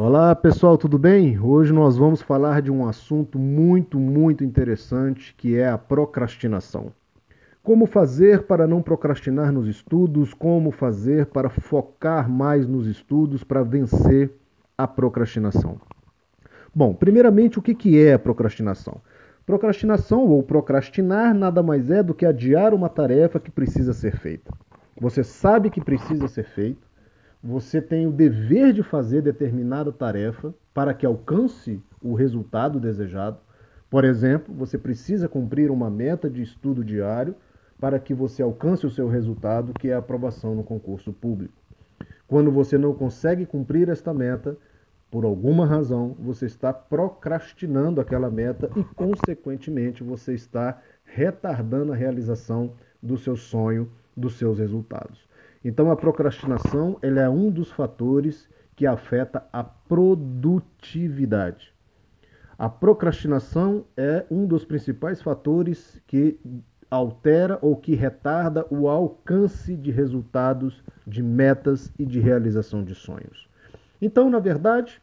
Olá pessoal, tudo bem? Hoje nós vamos falar de um assunto muito, muito interessante que é a procrastinação. Como fazer para não procrastinar nos estudos? Como fazer para focar mais nos estudos para vencer a procrastinação? Bom, primeiramente, o que é a procrastinação? Procrastinação ou procrastinar nada mais é do que adiar uma tarefa que precisa ser feita. Você sabe que precisa ser feito, você tem o dever de fazer determinada tarefa para que alcance o resultado desejado. Por exemplo, você precisa cumprir uma meta de estudo diário para que você alcance o seu resultado, que é a aprovação no concurso público. Quando você não consegue cumprir esta meta, por alguma razão, você está procrastinando aquela meta e, consequentemente, você está retardando a realização do seu sonho, dos seus resultados. Então, a procrastinação ela é um dos fatores que afeta a produtividade. A procrastinação é um dos principais fatores que altera ou que retarda o alcance de resultados, de metas e de realização de sonhos. Então, na verdade,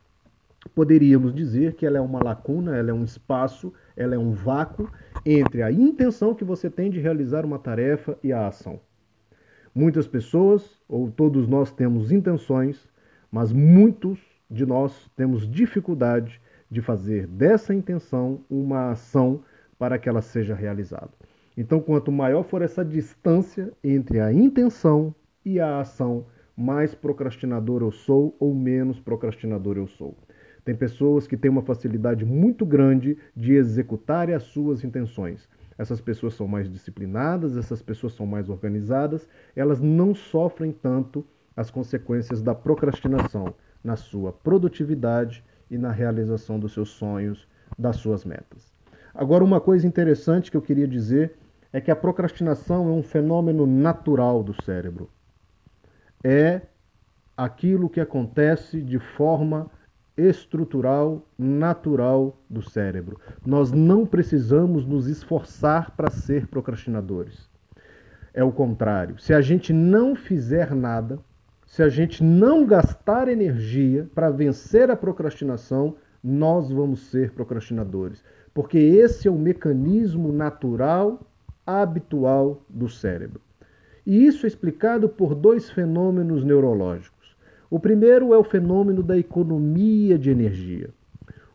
poderíamos dizer que ela é uma lacuna, ela é um espaço, ela é um vácuo entre a intenção que você tem de realizar uma tarefa e a ação. Muitas pessoas, ou todos nós temos intenções, mas muitos de nós temos dificuldade de fazer dessa intenção uma ação para que ela seja realizada. Então, quanto maior for essa distância entre a intenção e a ação, mais procrastinador eu sou ou menos procrastinador eu sou. Tem pessoas que têm uma facilidade muito grande de executar as suas intenções, essas pessoas são mais disciplinadas, essas pessoas são mais organizadas, elas não sofrem tanto as consequências da procrastinação na sua produtividade e na realização dos seus sonhos, das suas metas. Agora, uma coisa interessante que eu queria dizer é que a procrastinação é um fenômeno natural do cérebro. É aquilo que acontece de forma estrutural, natural do cérebro. Nós não precisamos nos esforçar para ser procrastinadores. É o contrário. Se a gente não fizer nada, se a gente não gastar energia para vencer a procrastinação, nós vamos ser procrastinadores. Porque esse é o mecanismo natural, habitual do cérebro. E isso é explicado por dois fenômenos neurológicos. O primeiro é o fenômeno da economia de energia.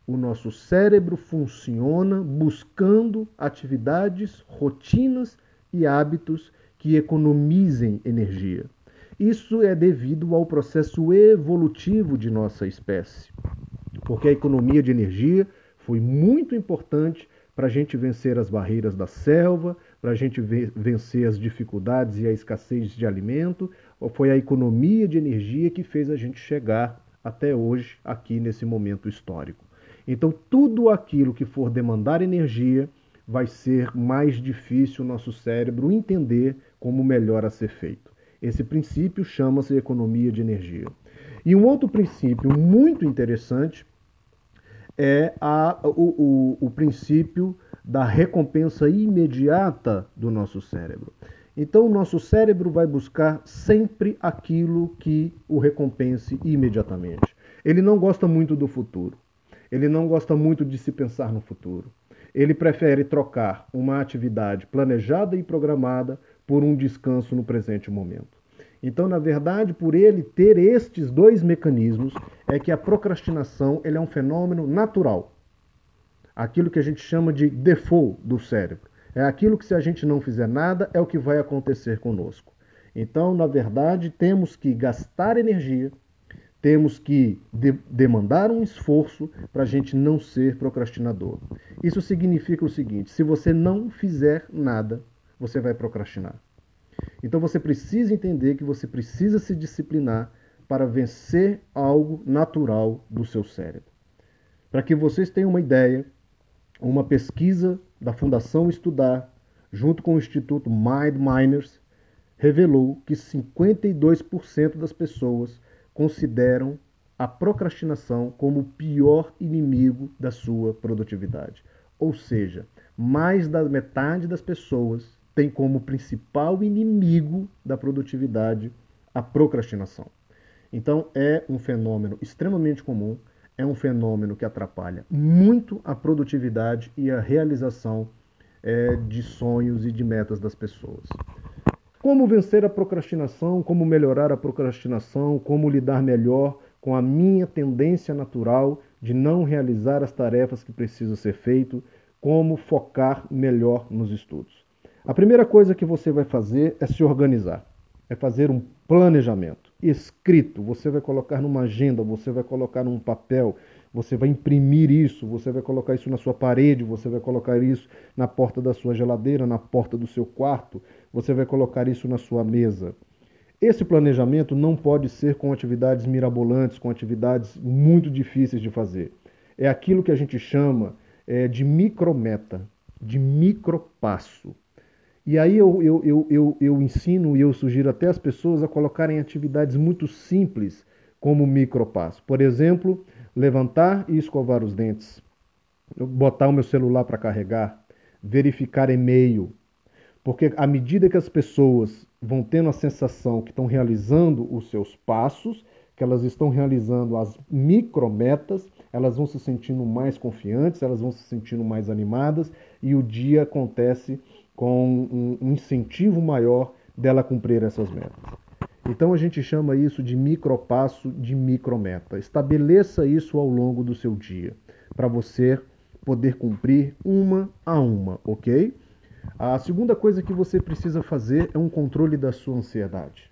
O nosso cérebro funciona buscando atividades, rotinas e hábitos que economizem energia. Isso é devido ao processo evolutivo de nossa espécie, porque a economia de energia foi muito importante para a gente vencer as barreiras da selva, para a gente vencer as dificuldades e a escassez de alimento, ou foi a economia de energia que fez a gente chegar até hoje, aqui nesse momento histórico. Então, tudo aquilo que for demandar energia vai ser mais difícil o nosso cérebro entender como melhor a ser feito. Esse princípio chama-se economia de energia. E um outro princípio muito interessante é a, o, o, o princípio da recompensa imediata do nosso cérebro. Então, o nosso cérebro vai buscar sempre aquilo que o recompense imediatamente. Ele não gosta muito do futuro. Ele não gosta muito de se pensar no futuro. Ele prefere trocar uma atividade planejada e programada por um descanso no presente momento. Então, na verdade, por ele ter estes dois mecanismos, é que a procrastinação ele é um fenômeno natural. Aquilo que a gente chama de default do cérebro. É aquilo que, se a gente não fizer nada, é o que vai acontecer conosco. Então, na verdade, temos que gastar energia, temos que de demandar um esforço para a gente não ser procrastinador. Isso significa o seguinte: se você não fizer nada, você vai procrastinar. Então você precisa entender que você precisa se disciplinar para vencer algo natural do seu cérebro. Para que vocês tenham uma ideia, uma pesquisa da Fundação Estudar, junto com o Instituto Mind Miners, revelou que 52% das pessoas consideram a procrastinação como o pior inimigo da sua produtividade. Ou seja, mais da metade das pessoas tem como principal inimigo da produtividade a procrastinação. Então é um fenômeno extremamente comum, é um fenômeno que atrapalha muito a produtividade e a realização é, de sonhos e de metas das pessoas. Como vencer a procrastinação, como melhorar a procrastinação, como lidar melhor com a minha tendência natural de não realizar as tarefas que precisam ser feitas, como focar melhor nos estudos. A primeira coisa que você vai fazer é se organizar, é fazer um planejamento escrito. Você vai colocar numa agenda, você vai colocar num papel, você vai imprimir isso, você vai colocar isso na sua parede, você vai colocar isso na porta da sua geladeira, na porta do seu quarto, você vai colocar isso na sua mesa. Esse planejamento não pode ser com atividades mirabolantes, com atividades muito difíceis de fazer. É aquilo que a gente chama é, de micrometa, de micropasso. E aí eu, eu, eu, eu, eu ensino e eu sugiro até as pessoas a colocarem atividades muito simples como micropasso. Por exemplo, levantar e escovar os dentes, botar o meu celular para carregar, verificar e-mail. Porque à medida que as pessoas vão tendo a sensação que estão realizando os seus passos, que elas estão realizando as micrometas, elas vão se sentindo mais confiantes, elas vão se sentindo mais animadas e o dia acontece com um incentivo maior dela cumprir essas metas. Então a gente chama isso de micropasso de micrometa. Estabeleça isso ao longo do seu dia para você poder cumprir uma a uma, ok? A segunda coisa que você precisa fazer é um controle da sua ansiedade.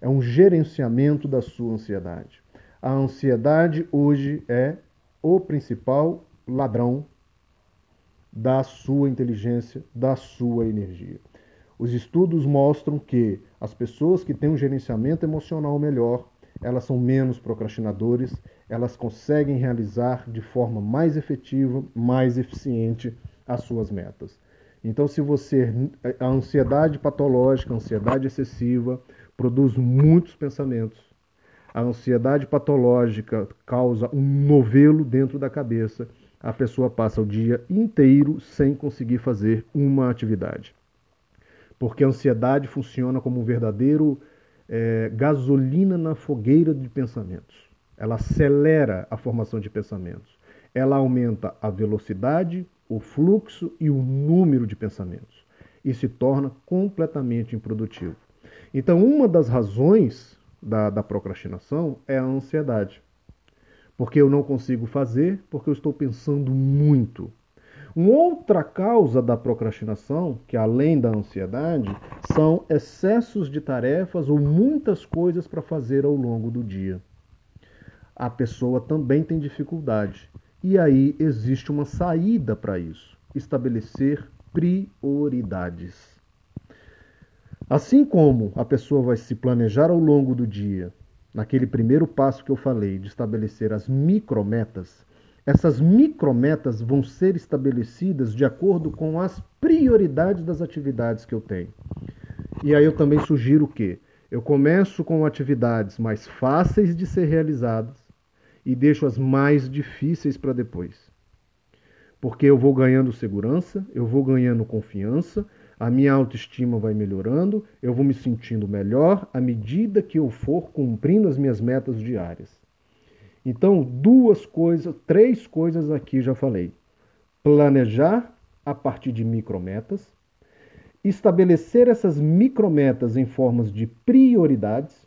É um gerenciamento da sua ansiedade. A ansiedade hoje é o principal ladrão da sua inteligência, da sua energia. Os estudos mostram que as pessoas que têm um gerenciamento emocional melhor, elas são menos procrastinadores, elas conseguem realizar de forma mais efetiva, mais eficiente as suas metas. Então, se você a ansiedade patológica, a ansiedade excessiva produz muitos pensamentos. A ansiedade patológica causa um novelo dentro da cabeça a pessoa passa o dia inteiro sem conseguir fazer uma atividade. Porque a ansiedade funciona como um verdadeiro é, gasolina na fogueira de pensamentos. Ela acelera a formação de pensamentos. Ela aumenta a velocidade, o fluxo e o número de pensamentos. E se torna completamente improdutivo. Então, uma das razões da, da procrastinação é a ansiedade porque eu não consigo fazer, porque eu estou pensando muito. Uma outra causa da procrastinação, que além da ansiedade, são excessos de tarefas ou muitas coisas para fazer ao longo do dia. A pessoa também tem dificuldade. E aí existe uma saída para isso: estabelecer prioridades. Assim como a pessoa vai se planejar ao longo do dia, naquele primeiro passo que eu falei, de estabelecer as micrometas, essas micrometas vão ser estabelecidas de acordo com as prioridades das atividades que eu tenho. E aí eu também sugiro que eu começo com atividades mais fáceis de ser realizadas e deixo as mais difíceis para depois. Porque eu vou ganhando segurança, eu vou ganhando confiança, a minha autoestima vai melhorando, eu vou me sentindo melhor à medida que eu for cumprindo as minhas metas diárias. Então, duas coisas, três coisas aqui já falei. Planejar a partir de micrometas, estabelecer essas micrometas em formas de prioridades,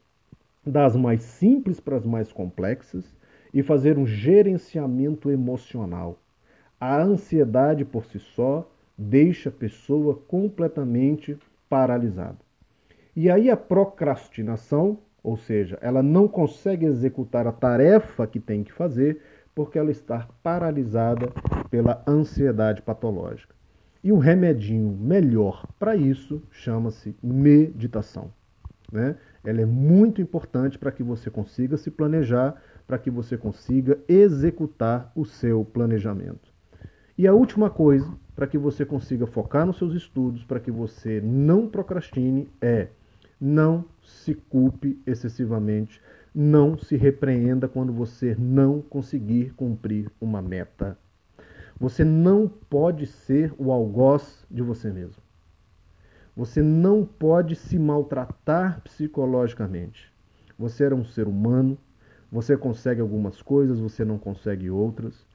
das mais simples para as mais complexas, e fazer um gerenciamento emocional. A ansiedade por si só deixa a pessoa completamente paralisada. E aí a procrastinação, ou seja, ela não consegue executar a tarefa que tem que fazer porque ela está paralisada pela ansiedade patológica. E o remedinho melhor para isso chama-se meditação. Né? Ela é muito importante para que você consiga se planejar, para que você consiga executar o seu planejamento. E a última coisa para que você consiga focar nos seus estudos, para que você não procrastine, é não se culpe excessivamente, não se repreenda quando você não conseguir cumprir uma meta. Você não pode ser o algoz de você mesmo. Você não pode se maltratar psicologicamente. Você era um ser humano, você consegue algumas coisas, você não consegue outras.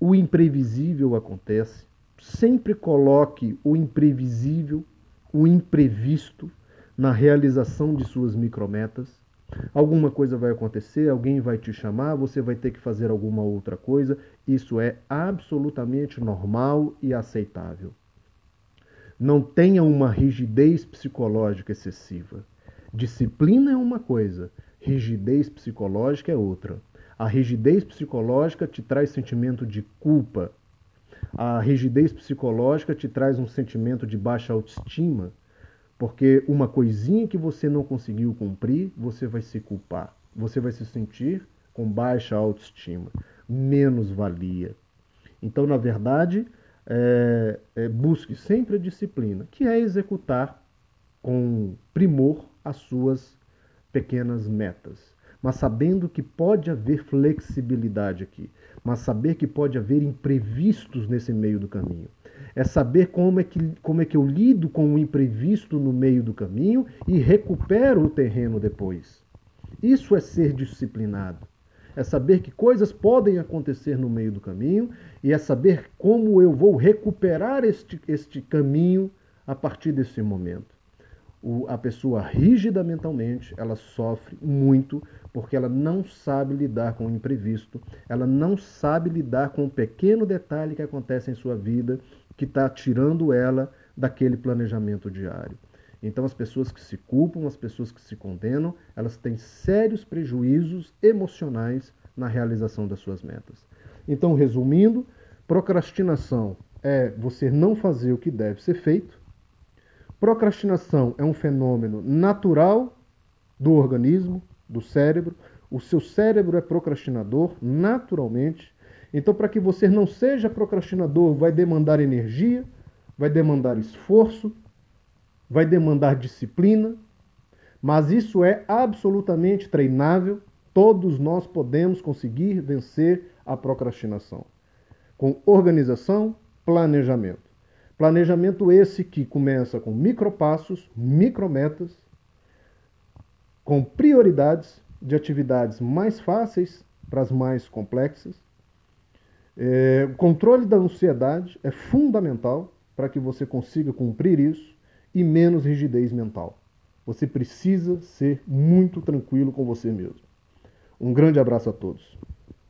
O imprevisível acontece. Sempre coloque o imprevisível, o imprevisto na realização de suas micrometas. Alguma coisa vai acontecer, alguém vai te chamar, você vai ter que fazer alguma outra coisa. Isso é absolutamente normal e aceitável. Não tenha uma rigidez psicológica excessiva. Disciplina é uma coisa, rigidez psicológica é outra. A rigidez psicológica te traz sentimento de culpa. A rigidez psicológica te traz um sentimento de baixa autoestima. Porque uma coisinha que você não conseguiu cumprir, você vai se culpar. Você vai se sentir com baixa autoestima, menos valia. Então, na verdade, é, é, busque sempre a disciplina, que é executar com primor as suas pequenas metas, mas sabendo que pode haver flexibilidade aqui, mas saber que pode haver imprevistos nesse meio do caminho é saber como é, que, como é que eu lido com o imprevisto no meio do caminho e recupero o terreno depois. Isso é ser disciplinado. É saber que coisas podem acontecer no meio do caminho e é saber como eu vou recuperar este, este caminho a partir desse momento. O, a pessoa rígida mentalmente, ela sofre muito porque ela não sabe lidar com o imprevisto, ela não sabe lidar com o pequeno detalhe que acontece em sua vida que está tirando ela daquele planejamento diário. Então, as pessoas que se culpam, as pessoas que se condenam, elas têm sérios prejuízos emocionais na realização das suas metas. Então, resumindo, procrastinação é você não fazer o que deve ser feito. Procrastinação é um fenômeno natural do organismo, do cérebro. O seu cérebro é procrastinador naturalmente. Então, para que você não seja procrastinador, vai demandar energia, vai demandar esforço, vai demandar disciplina, mas isso é absolutamente treinável. Todos nós podemos conseguir vencer a procrastinação com organização, planejamento. Planejamento esse que começa com micropassos, micrometas, com prioridades de atividades mais fáceis para as mais complexas é, o controle da ansiedade é fundamental para que você consiga cumprir isso e menos rigidez mental. Você precisa ser muito tranquilo com você mesmo. Um grande abraço a todos.